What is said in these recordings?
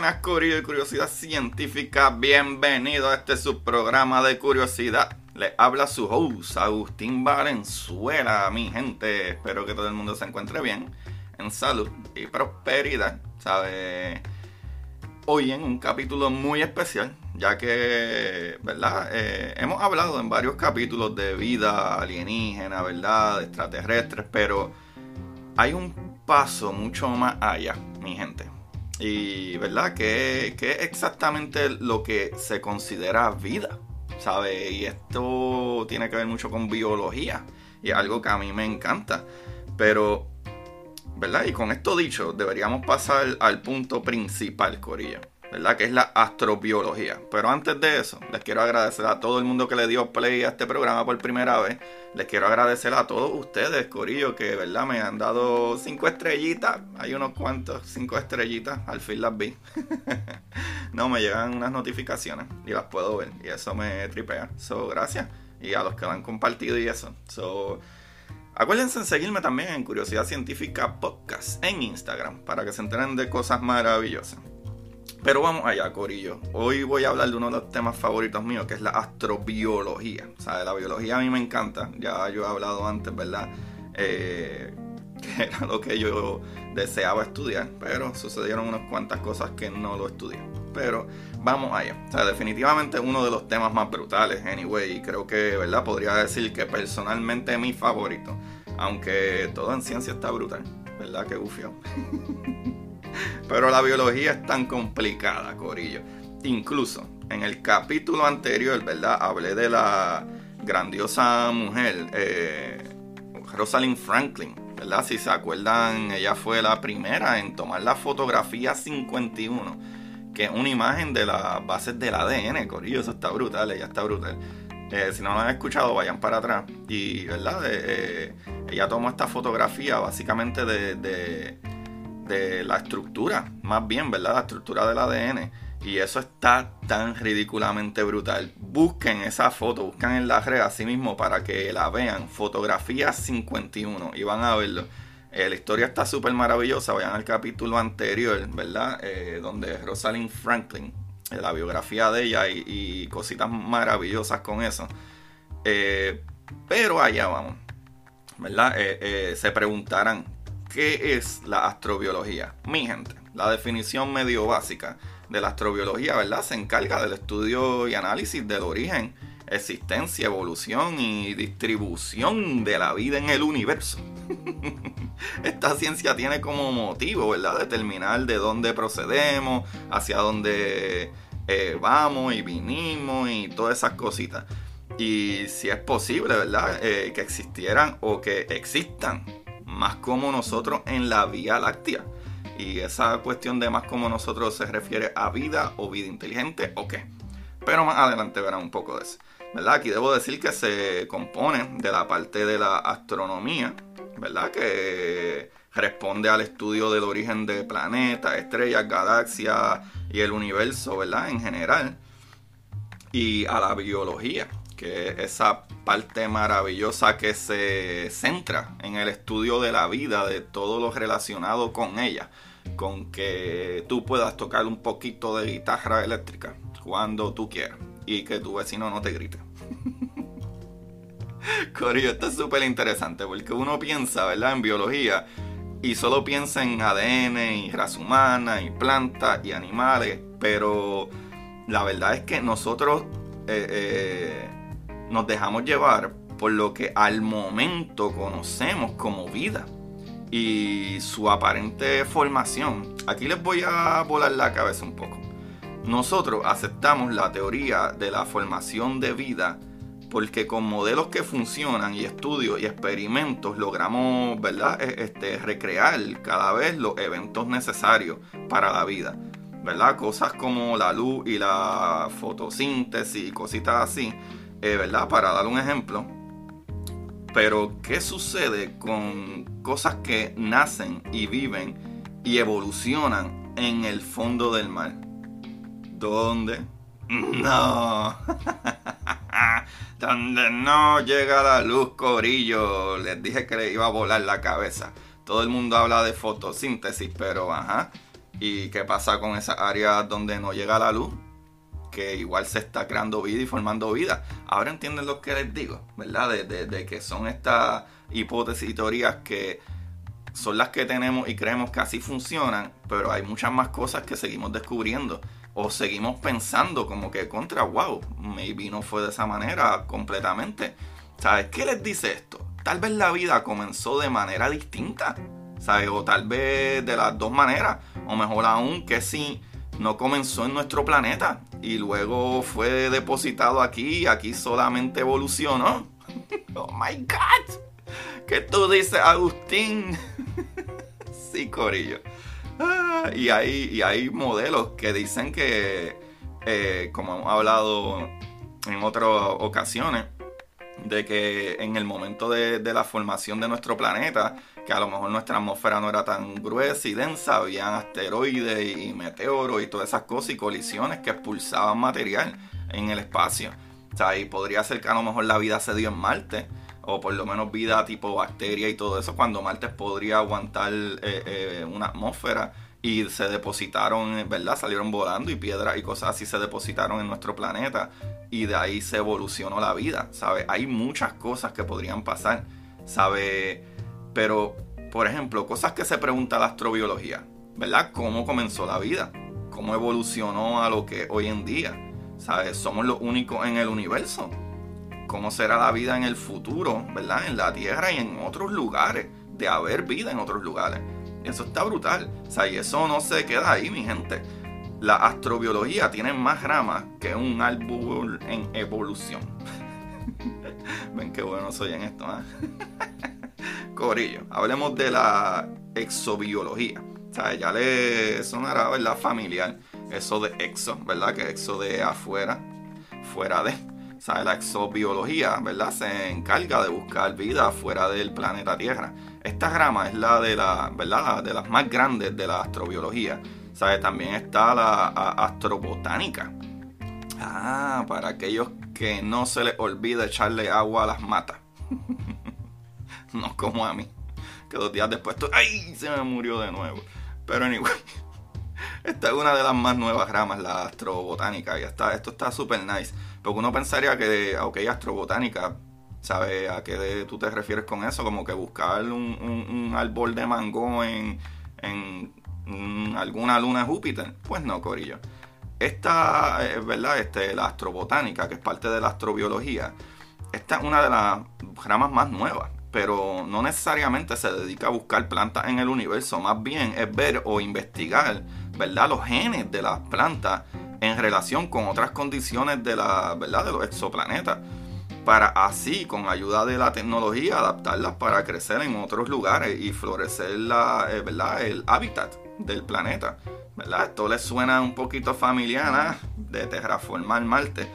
Buenas, de Curiosidad Científica. Bienvenido a este subprograma de curiosidad. Le habla su host, Agustín Valenzuela, mi gente. Espero que todo el mundo se encuentre bien, en salud y prosperidad. ¿Sabe? Hoy en un capítulo muy especial, ya que, ¿verdad? Eh, hemos hablado en varios capítulos de vida alienígena, ¿verdad? De extraterrestres, pero hay un paso mucho más allá, mi gente. Y, ¿verdad? ¿Qué, es exactamente lo que se considera vida? ¿Sabe? Y esto tiene que ver mucho con biología. Y es algo que a mí me encanta. Pero, ¿verdad? Y con esto dicho, deberíamos pasar al punto principal, Corilla. ¿Verdad? Que es la astrobiología. Pero antes de eso, les quiero agradecer a todo el mundo que le dio play a este programa por primera vez. Les quiero agradecer a todos ustedes, Corillo, que, ¿verdad? Me han dado cinco estrellitas. Hay unos cuantos, cinco estrellitas. Al fin las vi. no, me llegan unas notificaciones y las puedo ver. Y eso me tripea. So, gracias. Y a los que lo han compartido y eso. So, Acuérdense en seguirme también en Curiosidad Científica Podcast en Instagram para que se enteren de cosas maravillosas. Pero vamos allá, Corillo. Hoy voy a hablar de uno de los temas favoritos míos, que es la astrobiología. O sea, la biología a mí me encanta. Ya yo he hablado antes, ¿verdad? Eh, que era lo que yo deseaba estudiar, pero sucedieron unas cuantas cosas que no lo estudié. Pero vamos allá. O sea, definitivamente uno de los temas más brutales, anyway. Y creo que, ¿verdad? Podría decir que personalmente es mi favorito. Aunque todo en ciencia está brutal. ¿Verdad? Que gufio. Pero la biología es tan complicada, Corillo. Incluso en el capítulo anterior, ¿verdad? Hablé de la grandiosa mujer, eh, Rosalind Franklin, ¿verdad? Si se acuerdan, ella fue la primera en tomar la fotografía 51, que es una imagen de las bases del ADN, Corillo. Eso está brutal, ella está brutal. Eh, si no lo han escuchado, vayan para atrás. Y, ¿verdad? Eh, ella tomó esta fotografía básicamente de la estructura, más bien, ¿verdad? La estructura del ADN. Y eso está tan ridículamente brutal. Busquen esa foto, busquen en la red así mismo para que la vean. Fotografía 51 y van a verlo. Eh, la historia está súper maravillosa. Vayan al capítulo anterior, ¿verdad? Eh, donde Rosalind Franklin, eh, la biografía de ella y, cositas maravillosas con eso. pero allá vamos, ¿verdad? se preguntarán, ¿qué es la astrobiología? Mi gente, la definición medio básica de la astrobiología, ¿verdad? Se encarga del estudio y análisis del origen, existencia, evolución y distribución de la vida en el universo. Esta ciencia tiene como motivo, ¿verdad? Determinar de dónde procedemos, hacia dónde eh, vamos y vinimos y todas esas cositas. Y si es posible, ¿verdad? Eh, que existieran o que existan más como nosotros en la Vía Láctea. Y esa cuestión de más como nosotros se refiere a vida o vida inteligente o qué. Pero más adelante verán un poco de eso. ¿verdad? Aquí debo decir que se compone de la parte de la astronomía, ¿verdad? Que responde al estudio del origen de planetas, estrellas, galaxias y el universo, ¿verdad? En general. Y a la biología, que es esa parte maravillosa que se centra en el estudio de la vida, de todo lo relacionado con ella, con que tú puedas tocar un poquito de guitarra eléctrica cuando tú quieras y que tu vecino no te grite. Corillo, esto es súper interesante porque uno piensa, ¿verdad? En biología y solo piensa en ADN y raza humana y plantas y animales, pero la verdad es que nosotros eh, eh, nos dejamos llevar por lo que al momento conocemos como vida y su aparente formación. Aquí les voy a volar la cabeza un poco. Nosotros aceptamos la teoría de la formación de vida porque con modelos que funcionan y estudios y experimentos logramos, ¿verdad? E, este, recrear cada vez los eventos necesarios para la vida, ¿verdad? Cosas como la luz y la fotosíntesis y cositas así, eh, ¿verdad? Para dar un ejemplo. Pero, ¿qué sucede con cosas que nacen y viven y evolucionan en el fondo del mar? ¿Dónde? No. Donde no llega la luz, Corillo. Les dije que le iba a volar la cabeza. Todo el mundo habla de fotosíntesis, pero ajá. ¿Y qué pasa con esas áreas donde no llega la luz? Que igual se está creando vida y formando vida. Ahora entienden lo que les digo, ¿verdad? De, que son estas hipótesis y teorías que son las que tenemos y creemos que así funcionan, pero hay muchas más cosas que seguimos descubriendo o seguimos pensando como que contra, wow, maybe no fue de esa manera completamente. ¿Sabes qué les dice esto? Tal vez la vida comenzó de manera distinta, ¿sabes? O tal vez de las dos maneras, o mejor aún que si no comenzó en nuestro planeta y luego fue depositado aquí y aquí solamente evolucionó. oh my god. ¿Qué tú dices, Agustín? sí, Corillo. Ah, y, hay, y hay modelos que dicen que, eh, como hemos hablado en otras ocasiones, de que en el momento de, la formación de nuestro planeta, que a lo mejor nuestra atmósfera no era tan gruesa y densa, habían asteroides y meteoros y todas esas cosas y colisiones que expulsaban material en el espacio. O sea, y podría ser que a lo mejor la vida se dio en Marte, o por lo menos vida tipo bacteria y todo eso, cuando Marte podría aguantar eh, eh, una atmósfera y se depositaron, ¿verdad? Salieron volando y piedras y cosas así se depositaron en nuestro planeta y de ahí se evolucionó la vida, ¿sabes? Hay muchas cosas que podrían pasar, ¿sabes? Pero, por ejemplo, cosas que se pregunta la astrobiología, ¿verdad? ¿Cómo comenzó la vida? ¿Cómo evolucionó a lo que hoy en día? ¿Sabes? Somos los únicos en el universo cómo será la vida en el futuro, ¿verdad? En la Tierra y en otros lugares, de haber vida en otros lugares. Eso está brutal. O sea, y eso no se queda ahí, mi gente. La astrobiología tiene más ramas que un árbol en evolución. Ven qué bueno soy en esto, ¿eh? Corillo, hablemos de la exobiología. O sea, ya le sonará, ¿verdad? Familiar. Eso de exo, ¿verdad? Que exo de afuera, fuera de sea, la exobiología, ¿verdad? Se encarga de buscar vida fuera del planeta Tierra. Esta rama es la de la, ¿verdad? de las más grandes de la astrobiología. ¿Sabe? También está la astrobotánica. Ah, para aquellos que no se les olvide echarle agua a las matas. no como a mí. que dos días después, ¡ay! Se me murió de nuevo. Pero anyway, esta es una de las más nuevas ramas, la astrobotánica. Y está, esto está súper nice. Porque uno pensaría que, ok, astrobotánica, ¿sabes a qué tú te refieres con eso? Como que buscar un, árbol de mango en, en alguna luna de Júpiter. Pues no, Corillo. Esta, es ¿verdad? Este, la astrobotánica, que es parte de la astrobiología, esta es una de las ramas más nuevas, pero no necesariamente se dedica a buscar plantas en el universo, más bien es ver o investigar, ¿verdad? Los genes de las plantas en relación con otras condiciones de la, ¿verdad? De los exoplanetas para así, con ayuda de la tecnología, adaptarlas para crecer en otros lugares y florecer la, eh, ¿verdad? el hábitat del planeta. ¿verdad? Esto les suena un poquito familiar de terraformar Marte.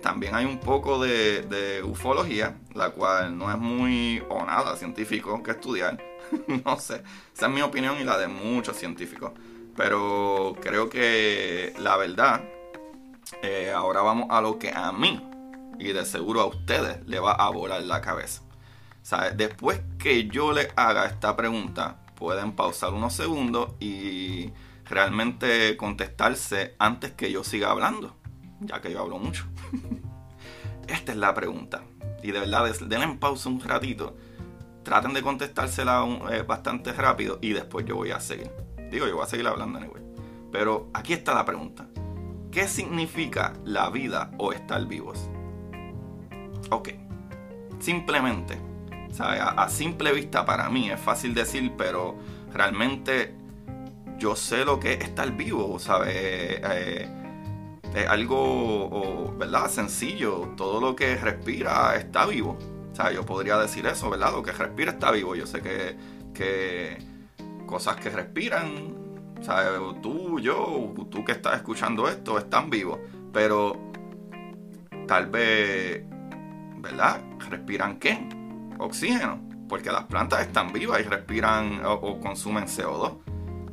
También hay un poco de, ufología, la cual no es muy o nada científico que estudiar. no sé, esa es mi opinión y la de muchos científicos. Pero creo que la verdad, eh, ahora vamos a lo que a mí y de seguro a ustedes le va a volar la cabeza. Después que yo les haga esta pregunta, pueden pausar unos segundos y realmente contestarse antes que yo siga hablando, ya que yo hablo mucho. Esta es la pregunta. Y de verdad, denle en pausa un ratito. Traten de contestársela eh, bastante rápido y después yo voy a seguir. Digo, yo voy a seguir hablando anyway. Pero aquí está la pregunta. ¿Qué significa la vida o estar vivos? Ok. Simplemente, a simple vista para mí es fácil decir, pero realmente yo sé lo que es estar vivo, ¿sabes? Eh, es algo, ¿verdad? Sencillo. Todo lo que respira está vivo. O sea, yo podría decir eso, ¿verdad? Lo que respira está vivo. Yo sé que, que cosas que respiran, ¿sabes? Tú, yo, tú que estás escuchando esto, están vivos. Pero tal vez, ¿verdad? ¿Respiran qué? Oxígeno. Porque las plantas están vivas y respiran o consumen CO2.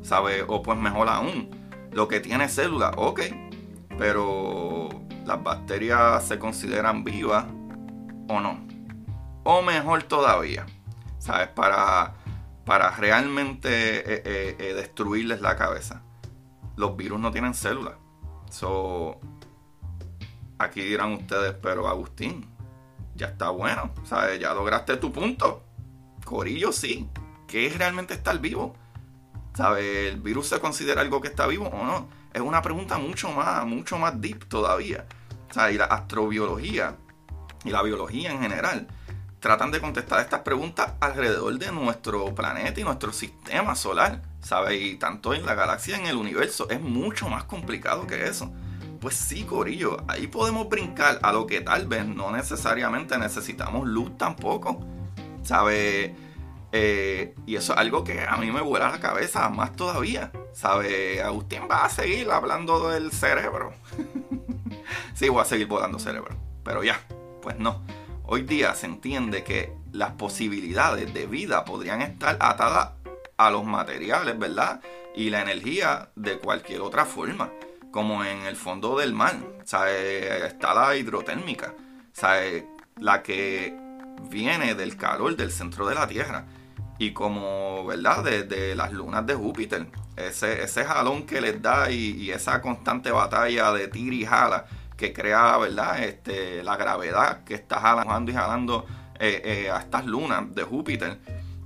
¿sabe? O pues mejor aún, lo que tiene células, ok, pero las bacterias se consideran vivas o no. O mejor todavía, ¿sabes? Para, para realmente eh, eh, eh, destruirles la cabeza. Los virus no tienen células. So, aquí dirán ustedes, pero Agustín, ya está bueno, ¿sabes? Ya lograste tu punto. Corillo, sí. ¿Qué es realmente estar vivo? ¿Sabe? ¿El virus se considera algo que está vivo o no? Es una pregunta mucho más, mucho más deep todavía. Y la astrobiología y la biología en general tratan de contestar estas preguntas alrededor de nuestro planeta y nuestro sistema solar. ¿Sabe? Y tanto en la galaxia, en el universo, es mucho más complicado que eso. Pues sí, Corillo, ahí podemos brincar a lo que tal vez no necesariamente necesitamos luz tampoco. ¿Sabe? Eh, y eso es algo que a mí me vuela la cabeza más todavía. ¿Sabe? Agustín va a seguir hablando del cerebro. sí, voy a seguir volando cerebro. Pero ya, pues no. Hoy día se entiende que las posibilidades de vida podrían estar atadas a los materiales, ¿verdad? Y la energía de cualquier otra forma. Como en el fondo del mar. ¿Sabe? Está la hidrotérmica. ¿Sabe? La que viene del calor del centro de la Tierra y como, ¿verdad? De, las lunas de Júpiter. Ese, ese jalón que les da y, esa constante batalla de tira y jala que crea, ¿verdad? Este, la gravedad que está jalando y jalando eh, eh, a estas lunas de Júpiter.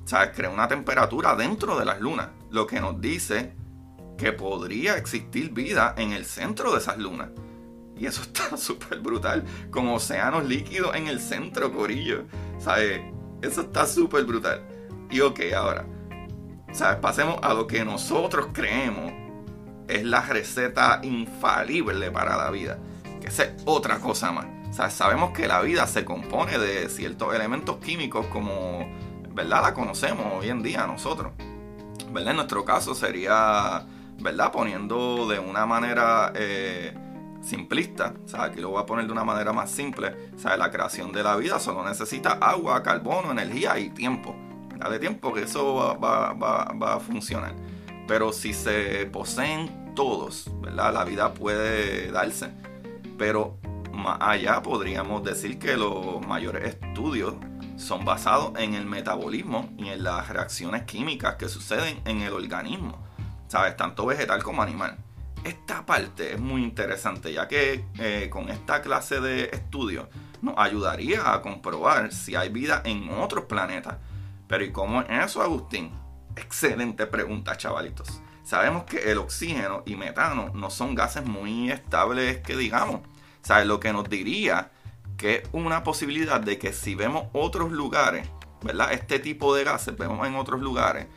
O sea, crea una temperatura dentro de las lunas, lo que nos dice que podría existir vida en el centro de esas lunas. Y eso está súper brutal, como océanos líquidos en el centro, Corillo. ¿Sabes? Eso está súper brutal. Y ok, ahora, ¿sabes? Pasemos a lo que nosotros creemos es la receta infalible para la vida, que es otra cosa más. sabemos que la vida se compone de ciertos elementos químicos como, ¿verdad? La conocemos hoy en día nosotros. ¿Verdad? En nuestro caso sería, ¿verdad? Poniendo de una manera eh, simplista, o sea, aquí lo voy a poner de una manera más simple, o la creación de la vida solo necesita agua, carbono, energía y tiempo de tiempo que eso va, a funcionar. Pero si se poseen todos, ¿verdad? La vida puede darse. Pero más allá podríamos decir que los mayores estudios son basados en el metabolismo y en las reacciones químicas que suceden en el organismo, ¿sabes? Tanto vegetal como animal. Esta parte es muy interesante ya que eh, con esta clase de estudios nos ayudaría a comprobar si hay vida en otros planetas. Pero ¿y cómo es eso, Agustín? Excelente pregunta, chavalitos. Sabemos que el oxígeno y metano no son gases muy estables que digamos. ¿Sabes? Lo que nos diría que una posibilidad de que si vemos otros lugares, ¿verdad? Este tipo de gases vemos en otros lugares,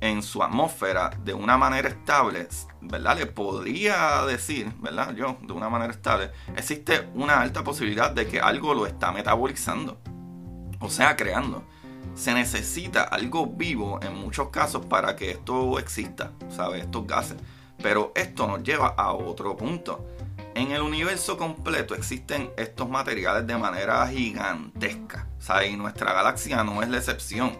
en su atmósfera de una manera estable, ¿verdad? Le podría decir, ¿verdad? Yo, de una manera estable, existe una alta posibilidad de que algo lo está metabolizando, o sea, creando. Se necesita algo vivo en muchos casos para que esto exista, ¿sabes? Estos gases. Pero esto nos lleva a otro punto en el universo completo existen estos materiales de manera gigantesca. Y nuestra galaxia no es la excepción.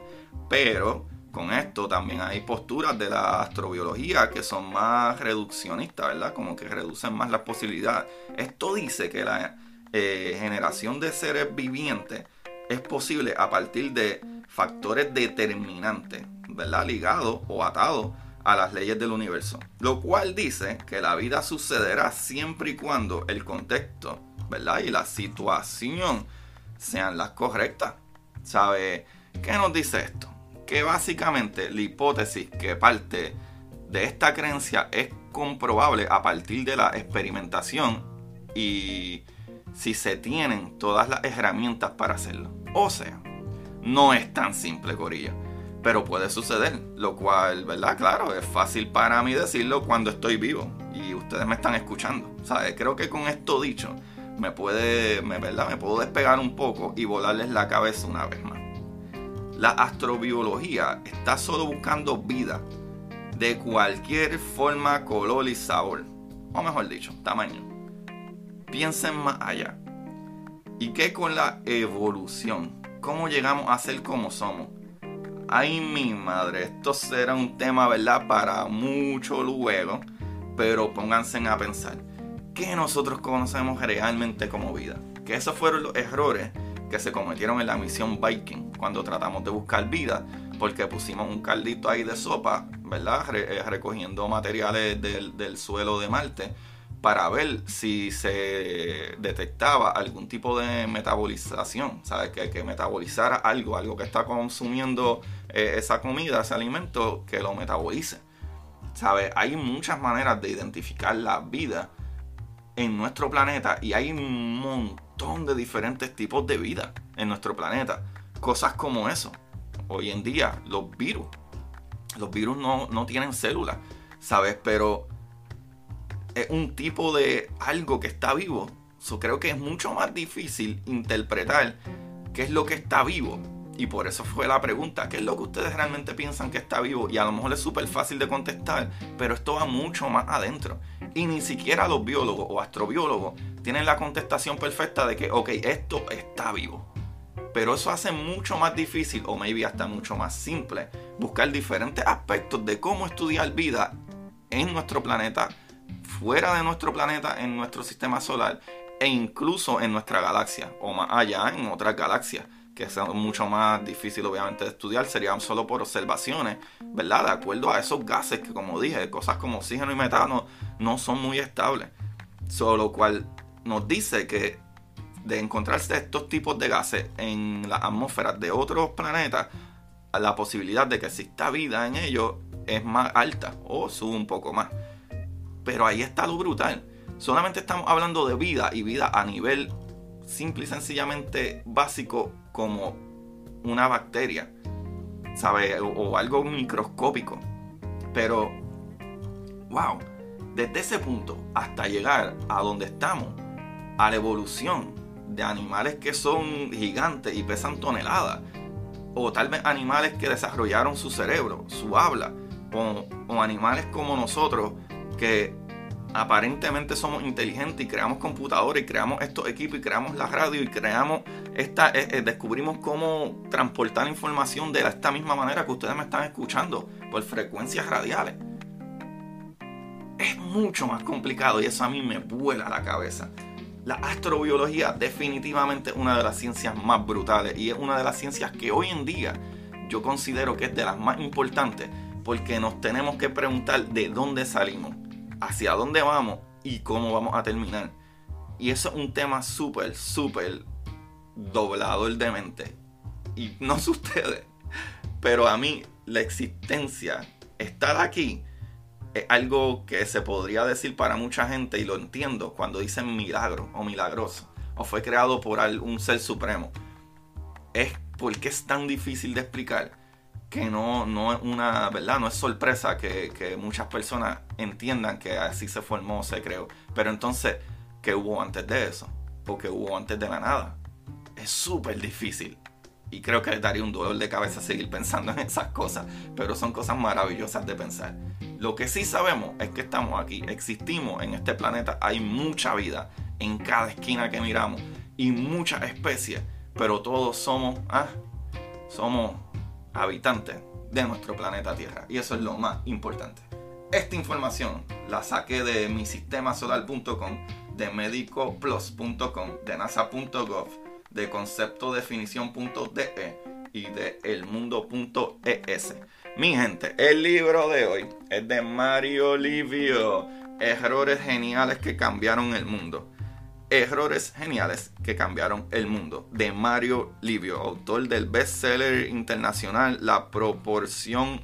Pero con esto también hay posturas de la astrobiología que son más reduccionistas, ¿verdad? Como que reducen más las posibilidades. Esto dice que la eh, generación de seres vivientes es posible a partir de factores determinantes, ¿verdad? Ligados o atados a las leyes del universo. Lo cual dice que la vida sucederá siempre y cuando el contexto, ¿verdad? Y la situación sean las correctas. ¿Sabe qué nos dice esto? Que básicamente la hipótesis que parte de esta creencia es comprobable a partir de la experimentación y si se tienen todas las herramientas para hacerlo. O sea, no es tan simple, Corilla pero puede suceder, lo cual, ¿verdad? Claro, es fácil para mí decirlo cuando estoy vivo y ustedes me están escuchando, ¿sabes? Creo que con esto dicho, me puede, me, ¿verdad? Me puedo despegar un poco y volarles la cabeza una vez más. La astrobiología está solo buscando vida de cualquier forma, color y sabor, o mejor dicho, tamaño. Piensen más allá. ¿Y qué con la evolución? ¿Cómo llegamos a ser como somos? Ay, mi madre, esto será un tema, ¿verdad? Para mucho luego, pero pónganse a pensar, ¿qué nosotros conocemos realmente como vida? Que esos fueron los errores que se cometieron en la misión Viking cuando tratamos de buscar vida, porque pusimos un caldito ahí de sopa, ¿verdad? Eh, recogiendo materiales del, del suelo de Marte para ver si se detectaba algún tipo de metabolización, ¿sabes? Que, que metabolizara algo, algo que está consumiendo eh, esa comida, ese alimento, que lo metabolice. ¿Sabes? Hay muchas maneras de identificar la vida en nuestro planeta y hay un montón de diferentes tipos de vida en nuestro planeta. Cosas como eso. Hoy en día, los virus. Los virus no, no tienen células, ¿sabes? Pero es un tipo de algo que está vivo. So, creo que es mucho más difícil interpretar qué es lo que está vivo. Y por eso fue la pregunta, ¿qué es lo que ustedes realmente piensan que está vivo? Y a lo mejor es súper fácil de contestar, pero esto va mucho más adentro. Y ni siquiera los biólogos o astrobiólogos tienen la contestación perfecta de que, ok, esto está vivo. Pero eso hace mucho más difícil, o maybe hasta mucho más simple, buscar diferentes aspectos de cómo estudiar vida en nuestro planeta fuera de nuestro planeta, en nuestro sistema solar e incluso en nuestra galaxia o más allá en otras galaxias que son mucho más difíciles obviamente de estudiar, serían solo por observaciones, ¿verdad? De acuerdo a esos gases que como dije, cosas como oxígeno y metano no son muy estables. Solo lo cual nos dice que de encontrarse estos tipos de gases en las atmósferas de otros planetas, la posibilidad de que exista vida en ellos es más alta o sube un poco más. Pero ahí está lo brutal. Solamente estamos hablando de vida y vida a nivel simple y sencillamente básico como una bacteria, ¿sabes? O, algo microscópico. Pero, wow, desde ese punto hasta llegar a donde estamos, a la evolución de animales que son gigantes y pesan toneladas, o tal vez animales que desarrollaron su cerebro, su habla, o, o animales como nosotros que aparentemente somos inteligentes y creamos computadores y creamos estos equipos y creamos la radio y creamos esta, eh, eh, descubrimos cómo transportar información de esta misma manera que ustedes me están escuchando por frecuencias radiales. Es mucho más complicado y eso a mí me vuela la cabeza. La astrobiología definitivamente es una de las ciencias más brutales y es una de las ciencias que hoy en día yo considero que es de las más importantes porque nos tenemos que preguntar de dónde salimos, hacia dónde vamos y cómo vamos a terminar. Y eso es un tema súper, súper doblador de mente. Y no sé ustedes, pero a mí la existencia, estar aquí, es algo que se podría decir para mucha gente y lo entiendo cuando dicen milagro o milagroso o fue creado por un ser supremo. Es porque es tan difícil de explicar que no, no es una, ¿verdad? No es sorpresa que, que muchas personas entiendan que así se formó, se creó. Pero entonces, ¿qué hubo antes de eso? ¿O qué hubo antes de la nada? Es súper difícil y creo que daría un dolor de cabeza seguir pensando en esas cosas, pero son cosas maravillosas de pensar. Lo que sí sabemos es que estamos aquí, existimos en este planeta, hay mucha vida en cada esquina que miramos y muchas especies, pero todos somos, ah, somos habitantes de nuestro planeta Tierra y eso es lo más importante. Esta información la saqué de mi solar.com, de medicoplus.com, de nasa.gov de conceptodefinición.de y de elmundo.es. Mi gente, el libro de hoy es de Mario Livio, Errores geniales que cambiaron el mundo. Errores geniales que cambiaron el mundo, de Mario Livio, autor del bestseller internacional La proporción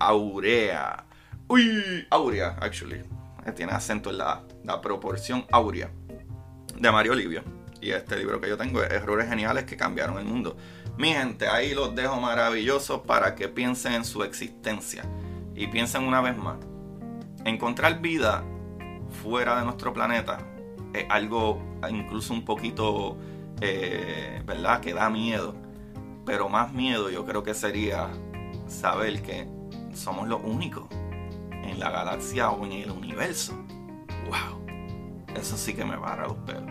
aurea. Uy, aurea, actually. Tiene acento en la La proporción aurea, de Mario Livio y este libro que yo tengo es Errores Geniales que cambiaron el mundo. Mi gente, ahí los dejo maravillosos para que piensen en su existencia y piensen una vez más. Encontrar vida fuera de nuestro planeta algo incluso un poquito, eh, ¿verdad? Que da miedo. Pero más miedo yo creo que sería saber que somos los únicos en la galaxia o en el universo. ¡Wow! Eso sí que me para los pelos.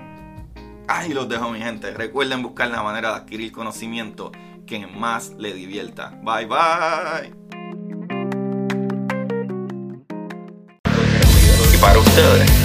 Ahí los dejo mi gente. Recuerden buscar la manera de adquirir conocimiento que más le divierta. Bye bye. Para ustedes,